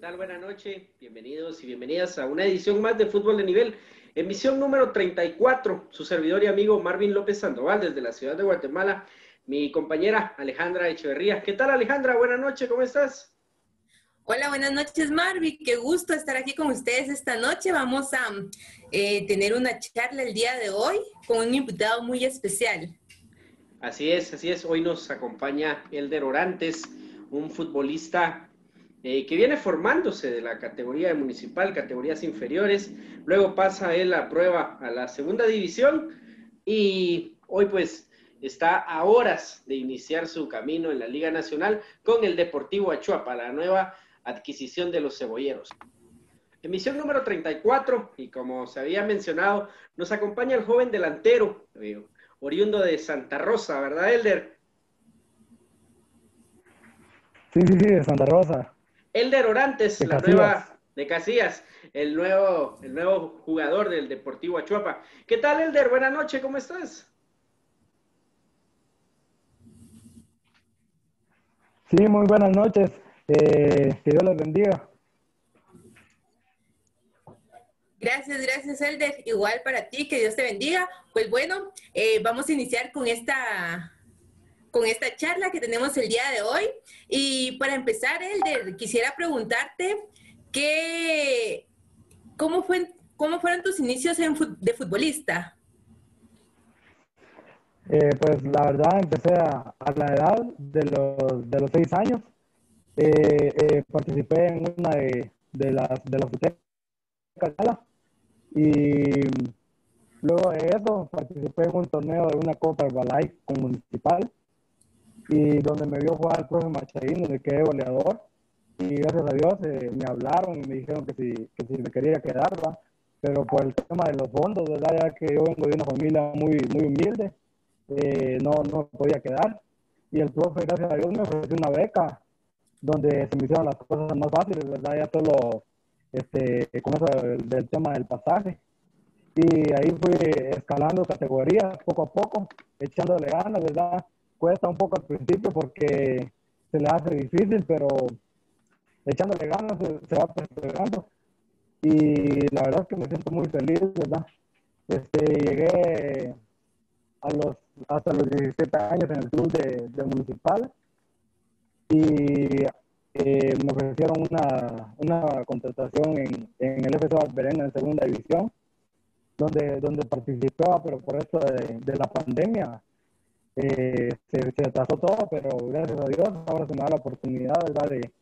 tal? Buenas noches, bienvenidos y bienvenidas a una edición más de Fútbol de Nivel, emisión número 34. Su servidor y amigo Marvin López Sandoval desde la ciudad de Guatemala, mi compañera Alejandra Echeverría. ¿Qué tal Alejandra? Buenas noches, ¿cómo estás? Hola, buenas noches Marvin, qué gusto estar aquí con ustedes esta noche. Vamos a eh, tener una charla el día de hoy con un invitado muy especial. Así es, así es. Hoy nos acompaña Elder Orantes, un futbolista eh, que viene formándose de la categoría municipal, categorías inferiores, luego pasa él a prueba a la segunda división y hoy pues está a horas de iniciar su camino en la Liga Nacional con el Deportivo Achuapa, la nueva adquisición de los cebolleros. Emisión número 34 y como se había mencionado, nos acompaña el joven delantero, eh, oriundo de Santa Rosa, ¿verdad, Elder? Sí, sí, sí, de Santa Rosa. Elder Orantes, la nueva de Casillas, el nuevo, el nuevo jugador del Deportivo Achuapa. ¿Qué tal, Elder? Buenas noches, ¿cómo estás? Sí, muy buenas noches. Eh, que Dios les bendiga. Gracias, gracias, Elder. Igual para ti, que Dios te bendiga. Pues bueno, eh, vamos a iniciar con esta con esta charla que tenemos el día de hoy. Y para empezar, Elder, quisiera preguntarte qué, cómo, fue, cómo fueron tus inicios de futbolista. Eh, pues la verdad empecé a, la edad de los, de los seis años. Eh, eh, participé en una de, de las de las y luego de eso participé en un torneo de una Copa Herbalife con Municipal y donde me vio jugar el profe Machaín, donde quedé goleador. Y gracias a Dios eh, me hablaron y me dijeron que si, que si me quería quedar, ¿va? pero por el tema de los fondos, ¿verdad? ya que yo vengo de una familia muy, muy humilde, eh, no, no podía quedar. Y el profe, gracias a Dios, me ofreció una beca donde se me hicieron las cosas más fáciles, ¿verdad? Ya solo este, con eso del, del tema del pasaje. Y ahí fui escalando categorías poco a poco, echándole ganas, ¿verdad? Cuesta un poco al principio porque se le hace difícil, pero echándole ganas se, va perseverando. Y la verdad es que me siento muy feliz, ¿verdad? Este, llegué a los, hasta los 17 años en el club de, municipal y eh, me ofrecieron una, una contratación en, en el FC Barberena en segunda división, donde, donde participaba, pero por esto de, de la pandemia eh, se, se atrasó todo, pero gracias a Dios ahora se me da la oportunidad, ¿verdad? De,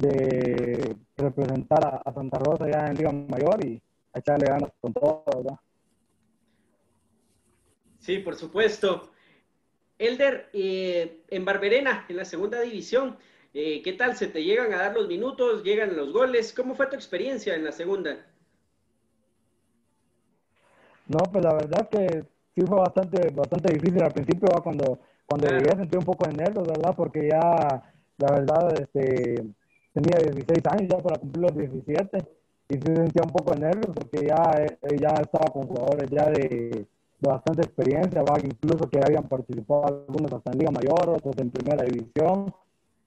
de representar a, Santa Rosa ya en Liga Mayor y echarle ganas con todo, ¿verdad? Sí, por supuesto. Elder, eh, en Barberena, en la segunda división, eh, ¿qué tal? ¿Se te llegan a dar los minutos? ¿Llegan los goles? ¿Cómo fue tu experiencia en la segunda? No, pues la verdad que sí fue bastante, bastante difícil al principio, cuando, cuando llegué sentí un poco de nervios, ¿verdad? Porque ya, la verdad, este, tenía 16 años ya para cumplir los 17 y sí sentía un poco de nervios porque ya, eh, ya estaba con jugadores ya de, bastante experiencia, ¿va? incluso que habían participado algunos hasta en Liga Mayor, otros en Primera División.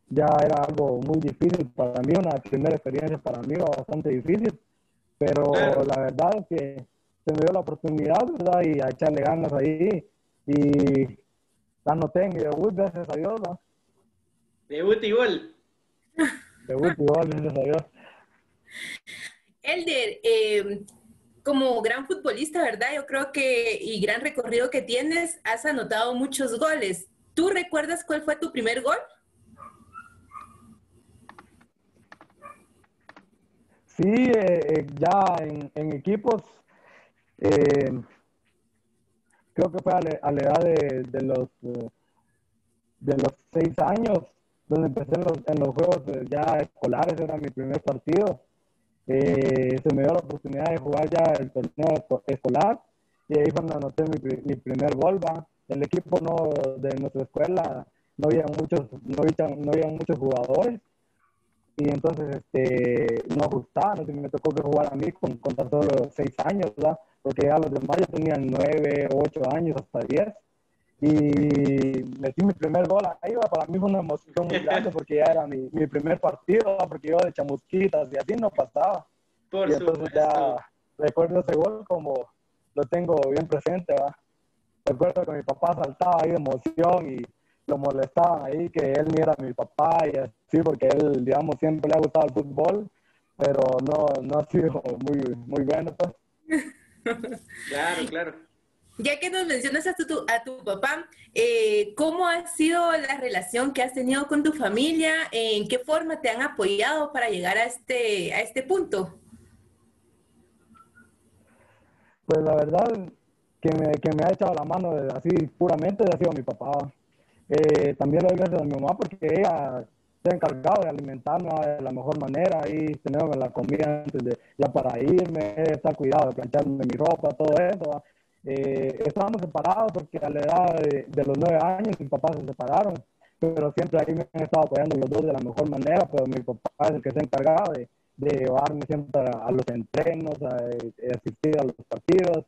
Ya era algo muy difícil para mí, una primera experiencia para mí bastante difícil, pero la verdad es que se me dio la oportunidad, ¿verdad? Y a echarle ganas ahí. Y anoté en mi debut, gracias a Dios, ¿no? Debut y gol. Debut y gol, gracias a Dios. Elder, eh, como gran futbolista, ¿verdad? Yo creo que, y gran recorrido que tienes, has anotado muchos goles. ¿Tú recuerdas cuál fue tu primer gol? Sí, eh, eh, ya en, en, equipos eh, creo que fue a, la edad de, los eh, de los seis años, donde empecé en los, juegos eh, ya escolares, era mi primer partido. se me dio la oportunidad de jugar ya el torneo escolar y ahí fue donde anoté mi, primer gol. El equipo no de nuestra escuela no había muchos, no había, no había muchos jugadores y entonces este, no ajustaba, me tocó que jugar a mí con, con tan solo seis años. Porque ya los demás ya tenían nueve, ocho años, hasta diez. y metí mi primer gol ahí, para mí fue una emoción muy grande porque ya era mi, mi primer partido, porque yo de chamusquitas y así no pasaba. Por y entonces ya recuerdo ese gol como lo tengo bien presente, ¿va? Recuerdo que mi papá saltaba ahí de emoción y lo molestaban ahí, que él ni era mi papá y así, porque él, digamos, siempre le ha gustado el fútbol, pero no, no ha sido muy, muy bueno, pues. Claro, claro. Ya que nos mencionas a tu, a tu papá, eh, ¿cómo ha sido la relación que has tenido con tu familia? ¿En qué forma te han apoyado para llegar a este, a este punto? Pues la verdad, que me, que me ha echado la mano así puramente ha sido mi papá. Eh, también le doy gracias a mi mamá porque ella se ha encargado de alimentarme de la mejor manera y tenerme la comida antes de ya para irme, está cuidado de plancharme mi ropa, todo eso. Eh, estábamos separados porque a la edad de, los nueve años mis papás se separaron, pero siempre ahí me han estado apoyando los dos de la mejor manera, pero mi papá es el que se ha encargado de, de llevarme siempre a, los entrenos, a, asistir a los partidos.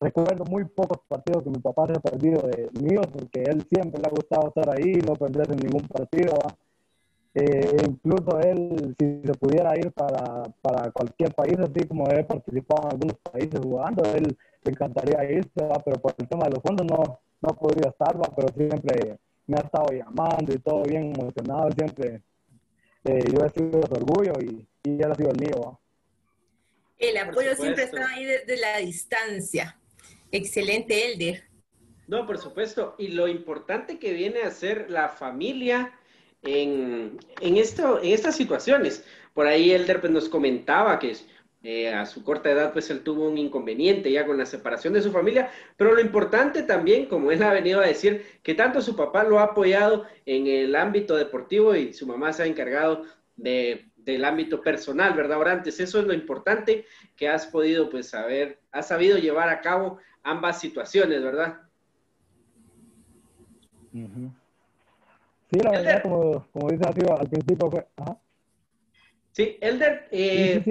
Recuerdo muy pocos partidos que mi papá se ha perdido de míos, porque él siempre le ha gustado estar ahí, no perderse en ningún partido. Eh, incluso él, si se pudiera ir para, para cualquier país, así como he participado en algunos países jugando, él me encantaría irse, pero por el tema de los fondos no, no podría estar, pero siempre me ha estado llamando y todo bien emocionado, siempre eh, yo he sido su orgullo y, y él ha sido el mío. El apoyo siempre está ahí desde la distancia. Excelente, Elder. No, por supuesto. Y lo importante que viene a ser la familia en, en, esto, en estas situaciones. Por ahí Elder pues, nos comentaba que eh, a su corta edad, pues él tuvo un inconveniente ya con la separación de su familia, pero lo importante también, como él ha venido a decir, que tanto su papá lo ha apoyado en el ámbito deportivo y su mamá se ha encargado de, del ámbito personal, ¿verdad, Orantes? Eso es lo importante que has podido, pues, saber, has sabido llevar a cabo ambas situaciones, ¿verdad? Sí, la verdad, como, como dice al principio, fue... Sí, Elder, eh,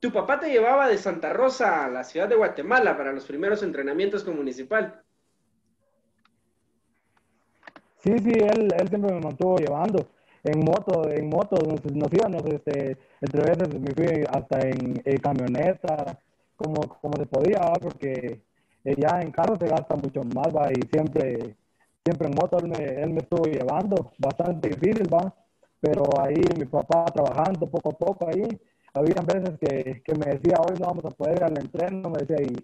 tu papá te llevaba de Santa Rosa a la ciudad de Guatemala para los primeros entrenamientos con municipal. Sí, sí, él, él siempre me mantuvo llevando en moto, en moto nos, nos íbamos, este, entre veces me fui hasta en, camioneta, como, como se podía, porque ya en carro se gasta mucho más, va, y siempre, siempre en moto él me, él me estuvo llevando, bastante difícil, va, pero ahí mi papá trabajando poco a poco ahí, había veces que, que, me decía, hoy no vamos a poder ir al entreno, me decía, y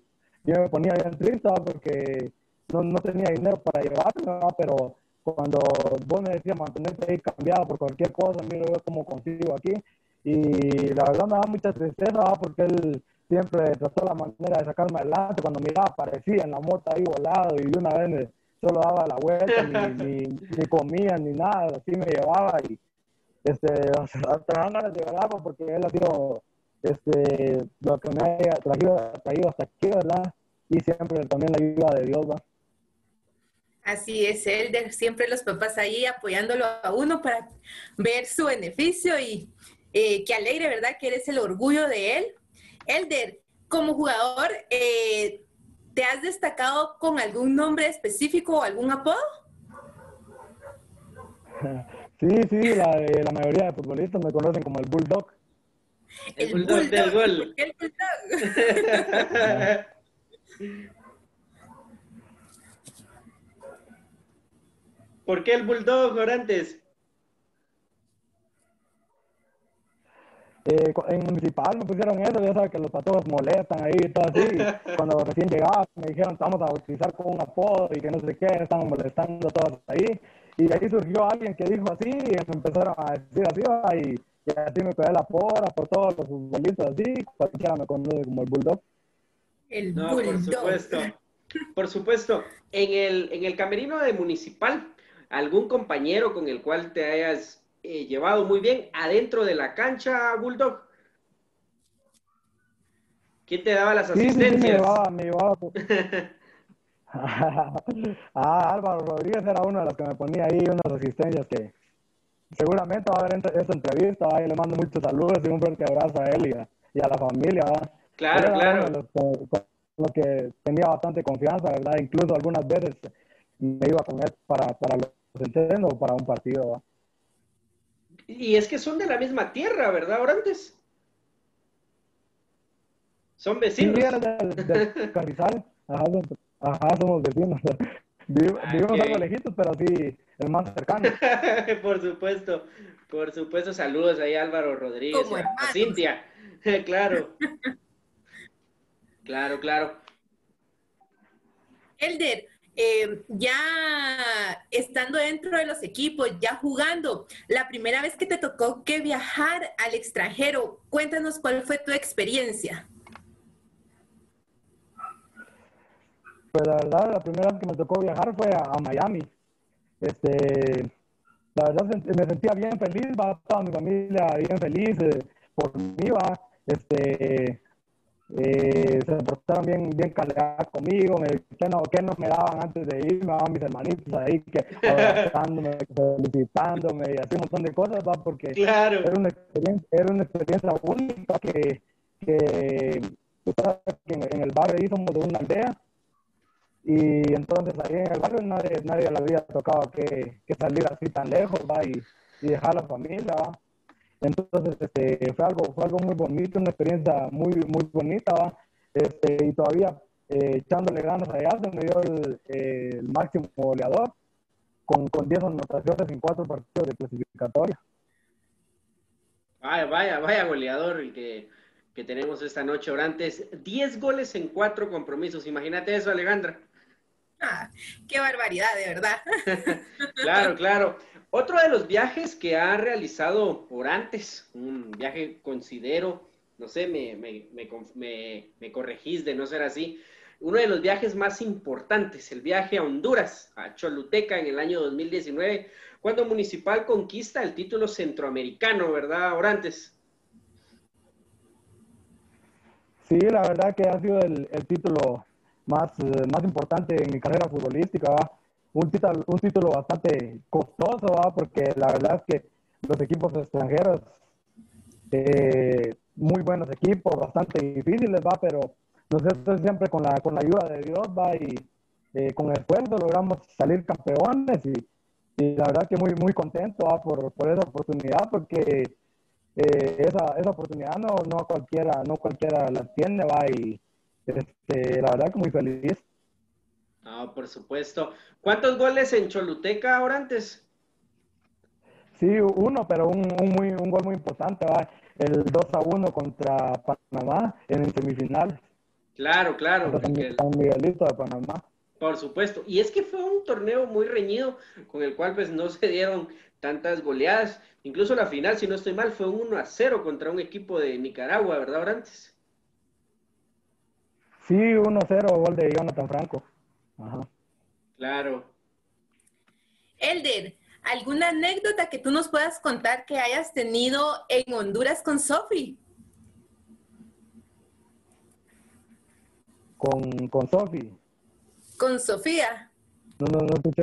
yo me ponía bien triste porque no, no tenía dinero para llevarme, pero cuando vos me decías mantenerte ahí cambiado por cualquier cosa, miro yo cómo consigo aquí, y la verdad me da mucha tristeza porque él siempre trató la manera de sacarme adelante, cuando miraba aparecía en la moto ahí volado y una vez me, solo daba la vuelta, ni, ni, ni comía ni nada, así me llevaba y este, hasta ganas de verdad, porque él ha sido este, lo que me ha traído, traído hasta aquí, ¿verdad? Y siempre también la ayuda de Dios, ¿va? Así es, Elder, siempre los papás ahí apoyándolo a uno para ver su beneficio y eh, qué alegre, ¿verdad? Que eres el orgullo de él. Elder, como jugador, eh, ¿te has destacado con algún nombre específico o algún apodo? Sí, sí, la, la mayoría de futbolistas me conocen como el Bulldog. El, bulldog, del gol. El bulldog. ¿Por qué el bulldog, Orantes? Eh, en municipal me pusieron eso, ya sabes que los patos molestan ahí y todo así. Cuando recién llegaba me dijeron, vamos a utilizar con un apodo y que no sé qué, estaban molestando todos ahí. Y ahí surgió alguien que dijo así, y me empezaron a decir así, y, y así me quedé la porra por todos los futbolistas así, cualquiera me conoce como el Bulldog. El no, Bulldog. por supuesto. Por supuesto. En el, en el camerino de Municipal, ¿algún compañero con el cual te hayas eh, llevado muy bien adentro de la cancha, Bulldog? ¿Quién te daba las asistencias? Sí, me llevaba, me llevaba. ah, Álvaro Rodríguez era uno de los que me ponía ahí unas asistencias que seguramente va a ver esta entrevista, ahí le mando muchos saludos y un fuerte abrazo a él y a, la familia. Claro, claro. Los, que tenía bastante confianza, ¿verdad? Incluso algunas veces me iba con él para, para los entrenos o para un partido. ¿va? Y es que son de la misma tierra, ¿verdad, Orantes? Son vecinos. Sí, de, de Carrizal. Ajá, ajá, somos vecinos. Ah, vivimos algo lejitos, pero sí, el más cercano. por supuesto, por supuesto. Saludos ahí a Álvaro Rodríguez, a, Cintia. claro. claro, claro. Elder, eh, ya estando dentro de los equipos, ya jugando, la primera vez que te tocó que viajar al extranjero, cuéntanos cuál fue tu experiencia. Pues la verdad, la primera vez que me tocó viajar fue a, Miami. Este, la verdad me sentía bien feliz, va toda mi familia bien feliz eh, por mí, va. Este, eh, se portaron bien, bien calidad conmigo, me, que, no, que no me daban antes de irme, me daban mis hermanitos ahí, que abrazándome, felicitándome y así un montón de cosas, ¿va? porque claro. era, una experiencia, era una experiencia única que, que, que en, el barrio ahí somos de una aldea y entonces ahí en el barrio nadie, nadie le había tocado que, que salir así tan lejos, ¿va? Y, y dejar la familia, ¿va? Entonces, este, fue algo, fue algo muy bonito, una experiencia muy, muy bonita, Este, y todavía eh, echándole ganas allá, se me dio el, el máximo goleador con, con 10 anotaciones en cuatro partidos de clasificatoria. Vaya, vaya, vaya goleador el que, que tenemos esta noche Orantes. 10 goles en cuatro compromisos. Imagínate eso, Alejandra. Ah, qué barbaridad, de verdad. claro, claro. Otro de los viajes que ha realizado por antes, un viaje considero, no sé, me, me, me, me, corregís de no ser así, uno de los viajes más importantes, el viaje a Honduras, a Choluteca en el año 2019, cuando Municipal conquista el título centroamericano, ¿verdad, Orantes? Sí, la verdad que ha sido el, el título más, eh, más importante en mi carrera futbolística. ¿va? Un título, un título bastante costoso, porque la verdad es que los equipos extranjeros, eh, muy buenos equipos, bastante difíciles, va, pero nosotros siempre con la, con la ayuda de Dios, va, y eh, con esfuerzo logramos salir campeones y, la verdad que muy, muy contento va, por, por esa oportunidad, porque eh, esa, esa oportunidad no, no cualquiera, no cualquiera la tiene, va, y este, la verdad que muy feliz. Ah, por supuesto. ¿Cuántos goles en Choluteca ahora antes? Sí, uno, pero un, un, muy, un gol muy importante, ¿va? el 2 a 1 contra Panamá en el semifinal. Claro, claro. San Miguelito de Panamá. Por supuesto. Y es que fue un torneo muy reñido con el cual pues no se dieron tantas goleadas. Incluso la final, si no estoy mal, fue un 1 a 0 contra un equipo de Nicaragua, ¿verdad, Orantes? Sí, 1 a 0, gol de Jonathan Franco. Claro. Elder, ¿alguna anécdota que tú nos puedas contar que hayas tenido en Honduras con Sofi? Con, con Sofi. Con Sofía. No, no, no escuché.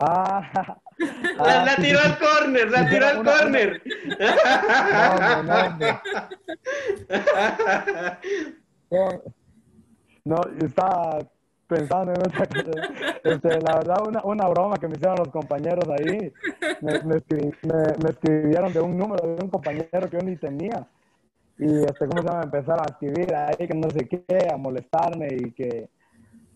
Ah, la, la, tiró al córner, la tiró al córner. No, no, no, estaba pensando en otra cosa. Este, la verdad, una, una broma que me hicieron los compañeros ahí. Me, me, escribieron de un número de un compañero que yo ni tenía. Y este, ¿cómo se llama? Empezaron a escribir ahí que no sé qué, a molestarme y que,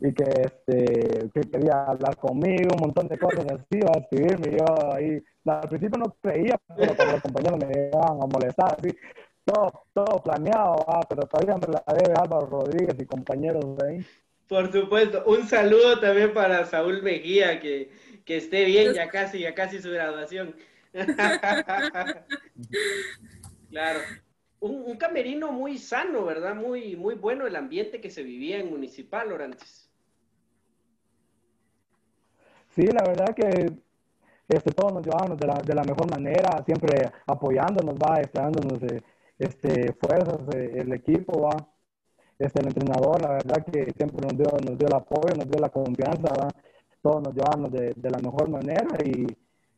y que, este, que quería hablar conmigo, un montón de cosas así, a escribirme. Yo ahí, al principio no creía, pero los compañeros me iban a molestar, así todo, todo planeado, ah, pero todavía me la debe Álvaro Rodríguez y compañeros de ahí. Por supuesto, un saludo también para Saúl Mejía, que, que esté bien, ya casi, ya casi su graduación. claro. Un, un, camerino muy sano, ¿verdad? Muy, muy bueno el ambiente que se vivía en Municipal, Orantes. Sí, la verdad que este, todos nos llevábamos de la, de la mejor manera, siempre apoyándonos, va, esperándonos de, este, fuerzas, el equipo, ¿va? Este, el entrenador, la verdad que siempre nos dio, nos dio el apoyo, nos dio la confianza, ¿va? todos nos llevamos de, de, la mejor manera y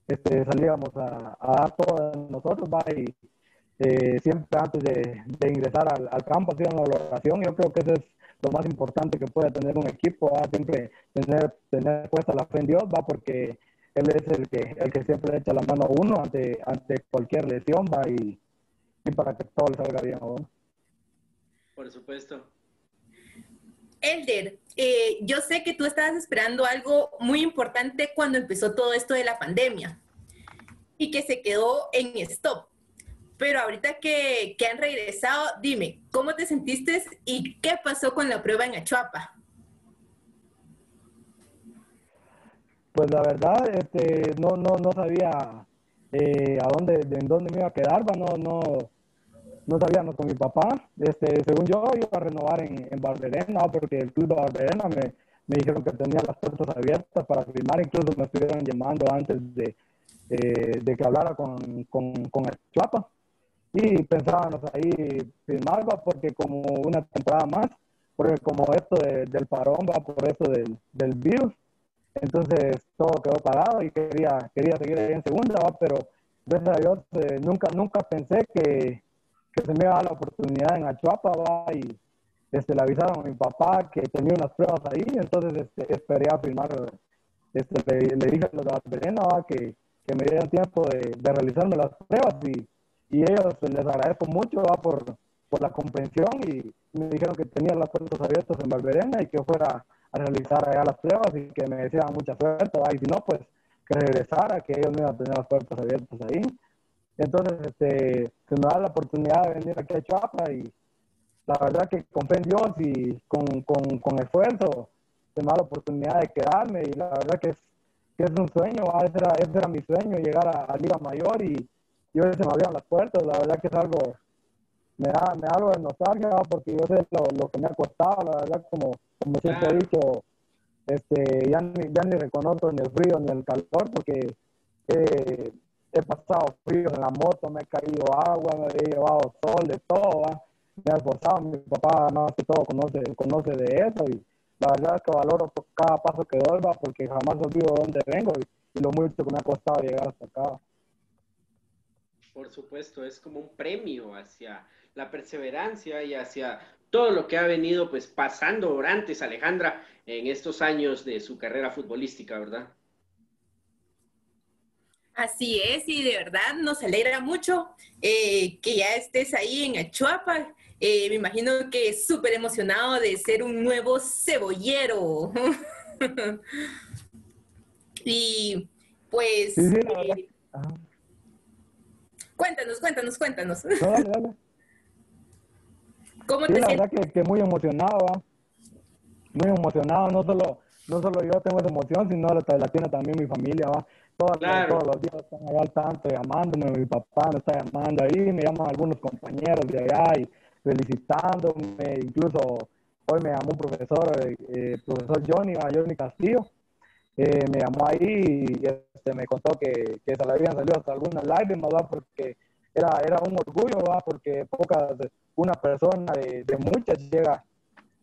este, salíamos a, a dar todo de nosotros, ¿va? y eh, siempre antes de, de ingresar al, al, campo hacíamos una oración, yo creo que eso es lo más importante que puede tener un equipo, va siempre tener, tener puesta la fe en Dios, va porque Él es el que, el que siempre echa la mano a uno ante, ante cualquier lesión, va y, y para que todo le salga bien a uno. Por supuesto. Elder, eh, yo sé que tú estabas esperando algo muy importante cuando empezó todo esto de la pandemia y que se quedó en stop. Pero ahorita que, que han regresado, dime, ¿cómo te sentiste y qué pasó con la prueba en Achuapa? Pues la verdad, este, no, no, no sabía eh, a dónde, en dónde me iba a quedar, no, no, no sabíamos con mi papá. Este, según yo, iba a renovar en, en Barberena, porque el club de Barberena me, me dijeron que tenía las puertas abiertas para firmar, incluso me estuvieron llamando antes de, de que hablara con, con, con el Chuapa y pensábamos ahí firmar, porque como una temporada más, porque como esto del parón va por eso del, del virus, entonces todo quedó parado y quería, quería seguir ahí en segunda, ¿va? pero gracias a Dios eh, nunca, nunca pensé que, que, se me iba a dar la oportunidad en Achuapa ¿va? y este, le avisaron a mi papá que tenía unas pruebas ahí, entonces este, esperé a firmar, este, le, dije a los de la que, que me dieran tiempo de, de realizarme las pruebas y y ellos les agradezco mucho por, por la comprensión y me dijeron que tenía las puertas abiertas en Valverena y que fuera a realizar allá las pruebas y que me decían mucha suerte, y si no, pues que regresara, que ellos me iban a tener las puertas abiertas ahí. Entonces, este, se me da la oportunidad de venir aquí a Chapa y la verdad que con fe en Dios y con, con, con, esfuerzo se me da la oportunidad de quedarme y la verdad que es, que es un sueño, ese era, ese era mi sueño, llegar a, a Liga Mayor y, yo se me abrieron las puertas, la verdad que es algo, me da, me da algo de nostalgia, porque yo sé lo, lo, que me ha costado, la verdad, como, como siempre he dicho, este, ya, ni, ya ni reconozco ni el frío ni el calor, porque he pasado frío en la moto, me he caído agua, me he llevado sol, de todo, me ha esforzado, mi papá más que todo conoce, conoce de eso, y la verdad es que valoro cada paso que doy, porque jamás olvido de dónde vengo y, lo mucho que me ha costado llegar hasta acá. Por supuesto, es como un premio hacia la perseverancia y hacia todo lo que ha venido pues pasando Orantes, Alejandra, en estos años de su carrera futbolística, ¿verdad? Así es, y de verdad nos alegra mucho eh, que ya estés ahí en Achuapa. Eh, me imagino que es súper emocionado de ser un nuevo cebollero. y pues... Eh, Cuéntanos, cuéntanos, cuéntanos. ¿Cómo te la verdad que, que, muy emocionado, muy emocionado, no solo, no solo yo tengo esa emoción, sino la, la tiene también mi familia, ¿va? Todos, todos los días están allá al tanto llamándome, mi papá me está llamando ahí, me llaman algunos compañeros de allá y felicitándome, incluso hoy me llamó un profesor, eh, profesor Johnny, Johnny Castillo, eh, me llamó ahí y este, me contó que, que se le habían salido hasta algunas lágrimas, ¿va? porque era, era un orgullo, ¿va? porque pocas, una persona de, de muchas llega,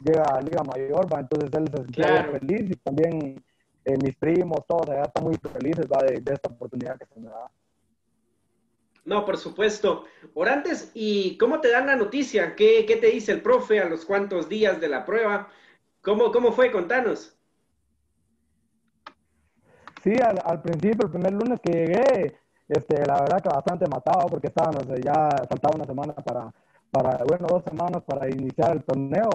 llega a Liga Mayor, ¿va? entonces él se sentía feliz y también eh, mis primos, todos allá están muy felices ¿va? De, de, esta oportunidad que se me da. No, por supuesto. Orantes, ¿y cómo te dan la noticia? ¿Qué, ¿Qué, te dice el profe a los cuantos días de la prueba? ¿Cómo, cómo fue? Contanos. Sí, al, principio, el primer lunes que llegué, este, la verdad que bastante matado porque estaban, ya faltaba una semana para, para, bueno, dos semanas para iniciar el torneo,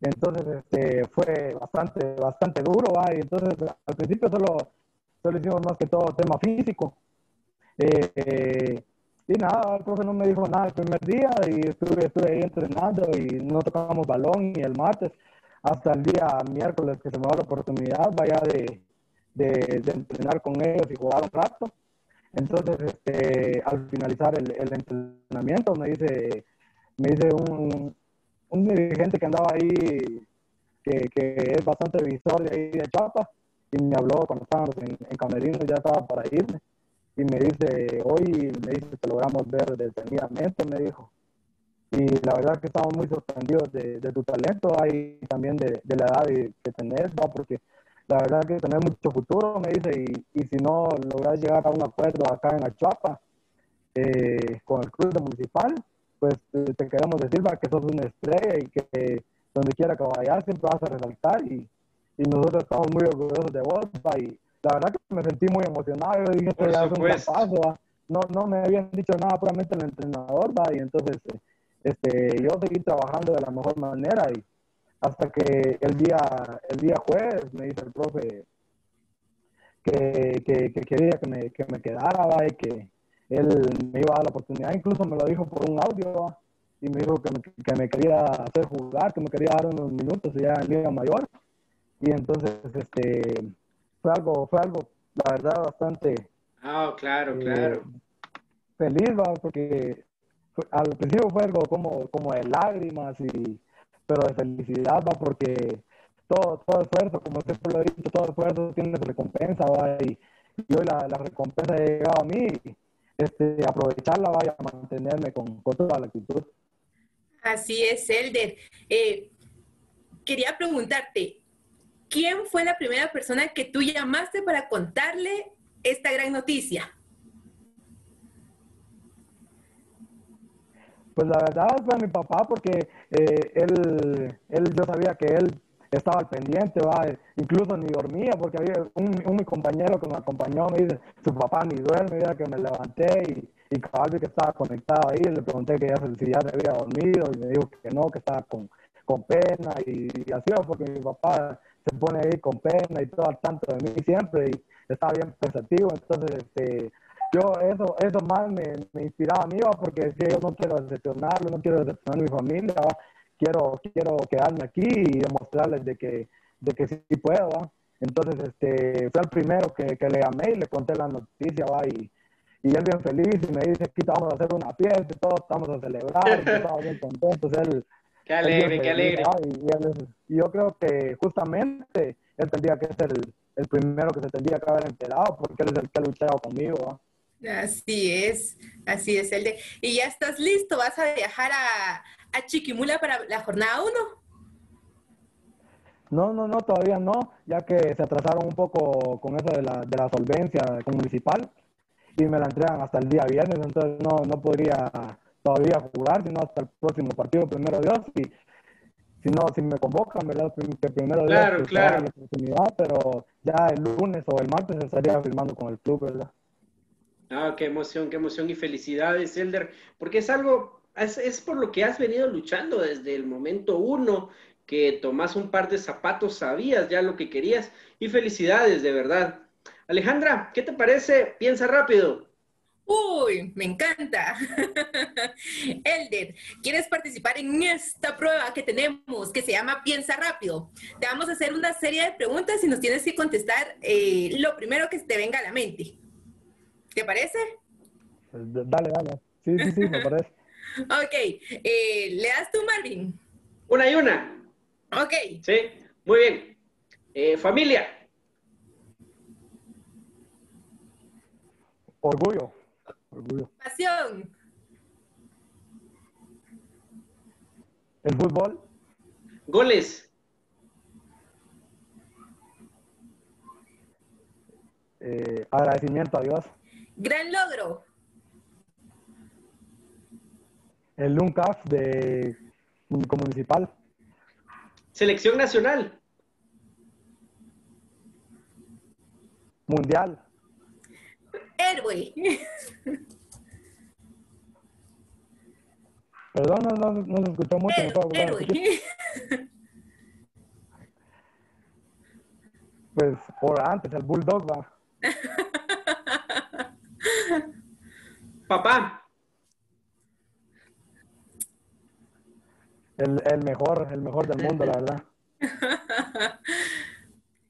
Entonces, este, fue bastante, bastante duro, Y entonces, al principio solo, solo hicimos más que todo tema físico. Eh, y nada, el profe no me dijo nada el primer día y estuve, estuve ahí entrenando y no tocamos balón y el martes hasta el día miércoles que se me da la oportunidad, vaya de, de, entrenar con ellos y jugar un rato. Entonces, este, al finalizar el, el, entrenamiento, me dice, me dice un, un dirigente que andaba ahí, que, que, es bastante visor de ahí de Chapa, y me habló cuando estábamos en, en Camerino, ya estaba para irme, y me dice, hoy, me dice, te logramos ver detenidamente, me dijo. Y la verdad que estamos muy sorprendidos de, de tu talento, ahí también de, de la edad que tenés, ¿no? porque la verdad que tenés mucho futuro, me dice, y, y si no logras llegar a un acuerdo acá en Achuapa eh, con el club municipal, pues te queremos decir que sos una estrella y que donde quiera que vayas siempre vas a resaltar y, y nosotros estamos muy orgullosos de vos, y la verdad que me sentí muy emocionado, yo dije, esto ya es un gran paso, no, no me habían dicho nada puramente el entrenador, ¿va? y entonces este, yo seguí trabajando de la mejor manera y hasta que el día, el día jueves me dice el profe que, que, quería que me, que me quedara ¿va? y que él me iba a dar la oportunidad, incluso me lo dijo por un audio y me dijo que me, que me quería hacer jugar, que me quería dar unos minutos ya en Liga Mayor y entonces este fue algo, fue algo la verdad bastante Ah, claro, eh, claro. Feliz, ¿va? porque al principio fue algo como, como de lágrimas, y, pero de felicidad, ¿va? porque todo, todo esfuerzo, como siempre lo he dicho, todo esfuerzo tiene su recompensa, ¿va? Y, hoy la, la, recompensa ha llegado a mí, este, aprovecharla, vaya a mantenerme con, con, toda la actitud. Así es, Elder. Eh, quería preguntarte, ¿quién fue la primera persona que tú llamaste para contarle esta gran noticia? Pues la verdad fue mi papá porque eh, él, él, yo sabía que él estaba al pendiente, ¿va? incluso ni dormía porque había un, mi compañero que me acompañó, me dice, su papá ni duerme, ya que me levanté y, y cabal que estaba conectado ahí, le pregunté que ya, si ya se había dormido y me dijo que no, que estaba con, con pena y, así, porque mi papá se pone ahí con pena y todo al tanto de mí siempre y estaba bien pensativo, entonces este, yo eso, eso más me, me inspiraba a mí, porque yo no quiero decepcionarlo, no quiero decepcionar a mi familia, quiero, quiero quedarme aquí y demostrarles de que, de que sí puedo. Entonces, este, fue el primero que, que, le llamé y le conté la noticia, ¿va? Y, y él bien feliz y me dice, aquí vamos a hacer una fiesta y todos estamos a celebrar, y estamos bien contentos. Él, qué alegre, qué alegre. Y, yo creo que justamente él tendría que ser el, el primero que se tendría que haber enterado, porque él es el que ha luchado conmigo. Así es, así es, el de. Y ya estás listo, vas a viajar a, a Chiquimula para la jornada 1. No, no, no, todavía no, ya que se atrasaron un poco con eso de la, de la solvencia municipal y me la entregan hasta el día viernes, entonces no, no podría todavía jugar, sino hasta el próximo partido, primero Dios, y si no, si me convocan, ¿verdad? Que primero claro, claro. la oportunidad, pero ya el lunes o el martes estaría firmando con el club, ¿verdad? Ah, qué emoción, qué emoción y felicidades, Elder, porque es algo, es, por lo que has venido luchando desde el momento uno, que tomás un par de zapatos, sabías ya lo que querías, y felicidades, de verdad. Alejandra, ¿qué te parece? Piensa rápido. Uy, me encanta. Elder, ¿quieres participar en esta prueba que tenemos que se llama Piensa rápido? Te vamos a hacer una serie de preguntas y nos tienes que contestar eh, lo primero que te venga a la mente. ¿Te parece? Dale, dale. Sí, sí, sí, me parece. ok, eh, ¿le das tú, Marvin? Una y una. Ok. Sí, muy bien. Eh, familia. Orgullo. Pasión. El fútbol. Goles. Eh, agradecimiento a Dios. Gran logro. El UNCAF de municipal. Selección nacional. Mundial. Héroe. Perdón, no, no, no se escuchó mucho. Héroe. Pues por antes, el Bulldog va. Papá. El, el mejor, el mejor del mundo, la verdad.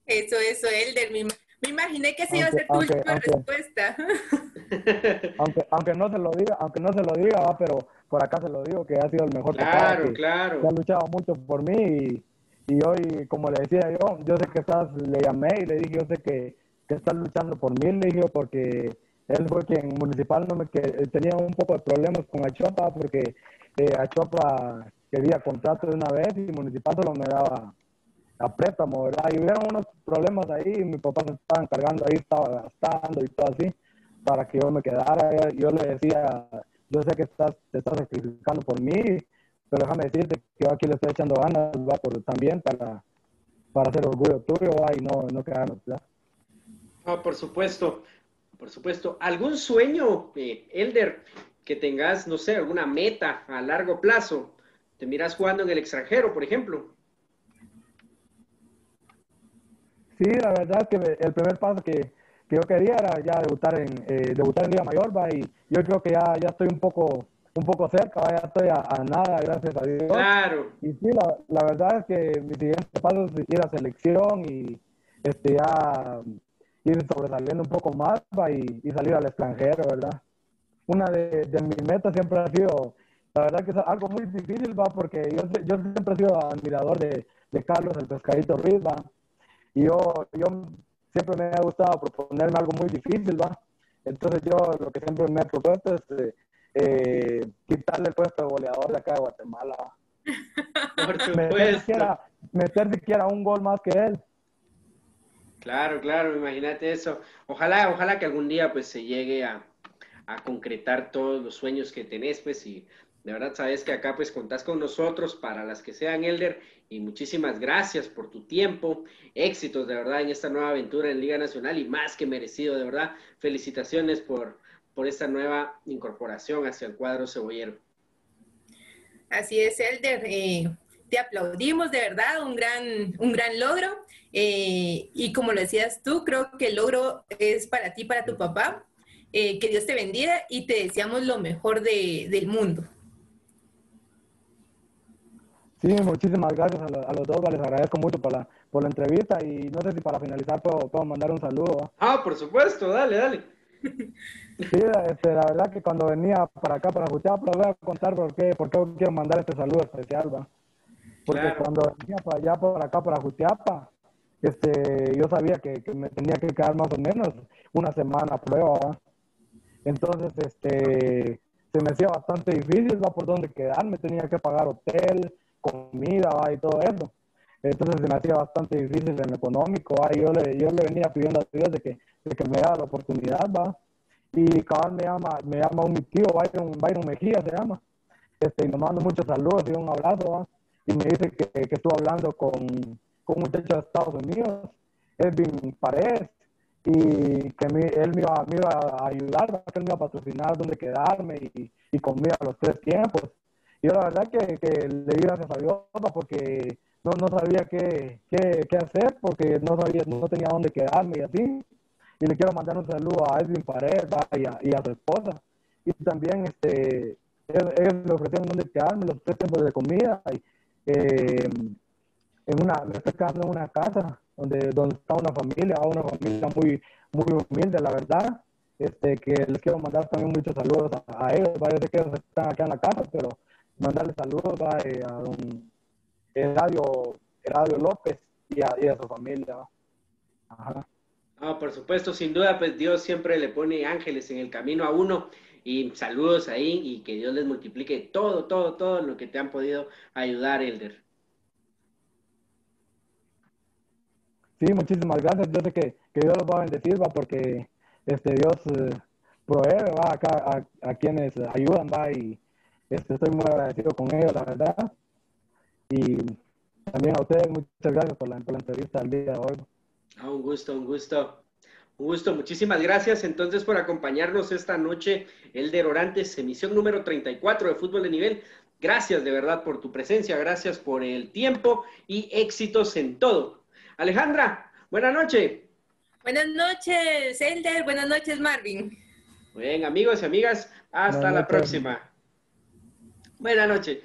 Eso, eso, Elder, mi, me imaginé que se iba a ser tu última respuesta. Aunque, aunque no se lo diga, aunque no se lo diga, pero por acá se lo digo que ha sido el mejor claro, claro. ha luchado mucho por mí y, hoy, como le decía yo, yo sé que estás, le llamé y le dije, yo sé que, que estás luchando por mí, le dije, porque él fue quien municipal no me que tenía un poco de problemas con Achopa porque eh, Achopa quería contrato de una vez y municipal solo me daba a préstamo, ¿verdad? Y hubieron unos problemas ahí, y mi papá se estaba encargando ahí, estaba gastando y todo así, para que yo me quedara. Yo le decía, yo sé que estás, te estás sacrificando por mí, pero déjame decirte que yo aquí le estoy echando ganas, va, por, también para, para hacer orgullo tuyo, va, y no, no quedarnos, ¿verdad? Ah, por supuesto, por supuesto. ¿Algún sueño, eh, Elder, que tengas, no sé, alguna meta a largo plazo? ¿Te miras jugando en el extranjero, por ejemplo? Sí, la verdad es que el primer paso que, que yo quería era ya debutar en, eh, debutar en Liga Mayor, va, y yo creo que ya, ya estoy un poco un poco cerca, ya estoy a, nada, gracias a Dios. Claro. Y sí, la, la, verdad es que mi siguiente paso es ir a selección y este, ya ir sobresaliendo un poco más va, y, y, salir al extranjero, ¿verdad? Una de, de, mis metas siempre ha sido, la verdad que es algo muy difícil, va, porque yo, yo siempre he sido admirador de, de Carlos el Pescadito Ruiz, va, y yo, yo siempre me ha gustado proponerme algo muy difícil, va. Entonces yo lo que siempre me he propuesto es eh, eh, quitarle el puesto de goleador de acá de Guatemala. meter, siquiera, meter siquiera un gol más que él. Claro, claro, imagínate eso. Ojalá, ojalá que algún día pues se llegue a, a concretar todos los sueños que tenés, pues, y de verdad sabes que acá pues contás con nosotros para las que sean Elder y muchísimas gracias por tu tiempo, éxitos de verdad en esta nueva aventura en Liga Nacional y más que merecido, de verdad, felicitaciones por, por esta nueva incorporación hacia el cuadro cebollero. Así es, Elder. Eh, te aplaudimos, de verdad, un gran, un gran logro. Eh, y como lo decías tú, creo que el logro es para ti, para tu papá. Eh, que Dios te bendiga y te deseamos lo mejor de, del mundo. Sí, muchísimas gracias a, los dos, les agradezco mucho por la, por la entrevista y no sé si para finalizar puedo, puedo mandar un saludo. Ah, por supuesto, dale, dale. Sí, este, la verdad que cuando venía para acá, para Jutiapa, voy a contar por qué, por qué quiero mandar este saludo especial, ¿va? Porque cuando venía para allá, para acá, para Jutiapa, este, yo sabía que, me tenía que quedar más o menos una semana a prueba, Entonces, este, se me hacía bastante difícil, ¿va? Por dónde quedarme, tenía que pagar hotel, comida, ¿va? Y todo eso. Entonces se me hacía bastante difícil en lo económico, ¿va? Y yo le, yo le venía pidiendo a Dios de que que me da la oportunidad, va. Y cabal me llama, me llama un tío, Byron, Byron Mejía se llama. Este, y nos mando muchos saludos y un abrazo. Y me dice que, que estuvo hablando con, con un muchacho de Estados Unidos, Edwin Paredes, y que él me iba, me iba, a ayudar, que él me iba a patrocinar dónde quedarme y, y conmigo a los tres tiempos. Yo la verdad que, que le di gracias a Dios porque no, no sabía qué, qué, qué, hacer, porque no sabía, no tenía dónde quedarme y así y le quiero mandar un saludo a Edwin Paredes y a, y a, su esposa. Y también este, ellos, me ofrecieron donde quedarme los tres tiempos de comida. Y, eh, en una, me estoy en una casa donde, donde está una familia, una familia muy, muy humilde, la verdad. Este, que les quiero mandar también muchos saludos a, ellos, parece que ellos están acá en la casa, pero mandarles saludos eh, a don Eladio, López y a, y a su familia. Ajá. Por supuesto, sin duda, pues Dios siempre le pone ángeles en el camino a uno. Y saludos ahí y que Dios les multiplique todo, todo, todo lo que te han podido ayudar, Elder. Sí, muchísimas gracias. Yo sé que, Dios los va a bendecir, va, porque este Dios eh, provee, va, acá a, quienes ayudan, va, y este, estoy muy agradecido con ellos, la verdad. Y también a ustedes, muchas gracias por la, por la entrevista del día de hoy. Ah, un gusto, un gusto. Un gusto, muchísimas gracias entonces por acompañarnos esta noche, Elder Orantes, emisión número 34 de Fútbol de Nivel. Gracias de verdad por tu presencia, gracias por el tiempo y éxitos en todo. Alejandra, buenas noches. Buenas noches, Elder, buenas noches, Marvin. Bien, amigos y amigas, hasta la próxima. Buenas noches.